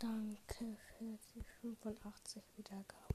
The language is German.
Danke für die 85 Wiedergaben.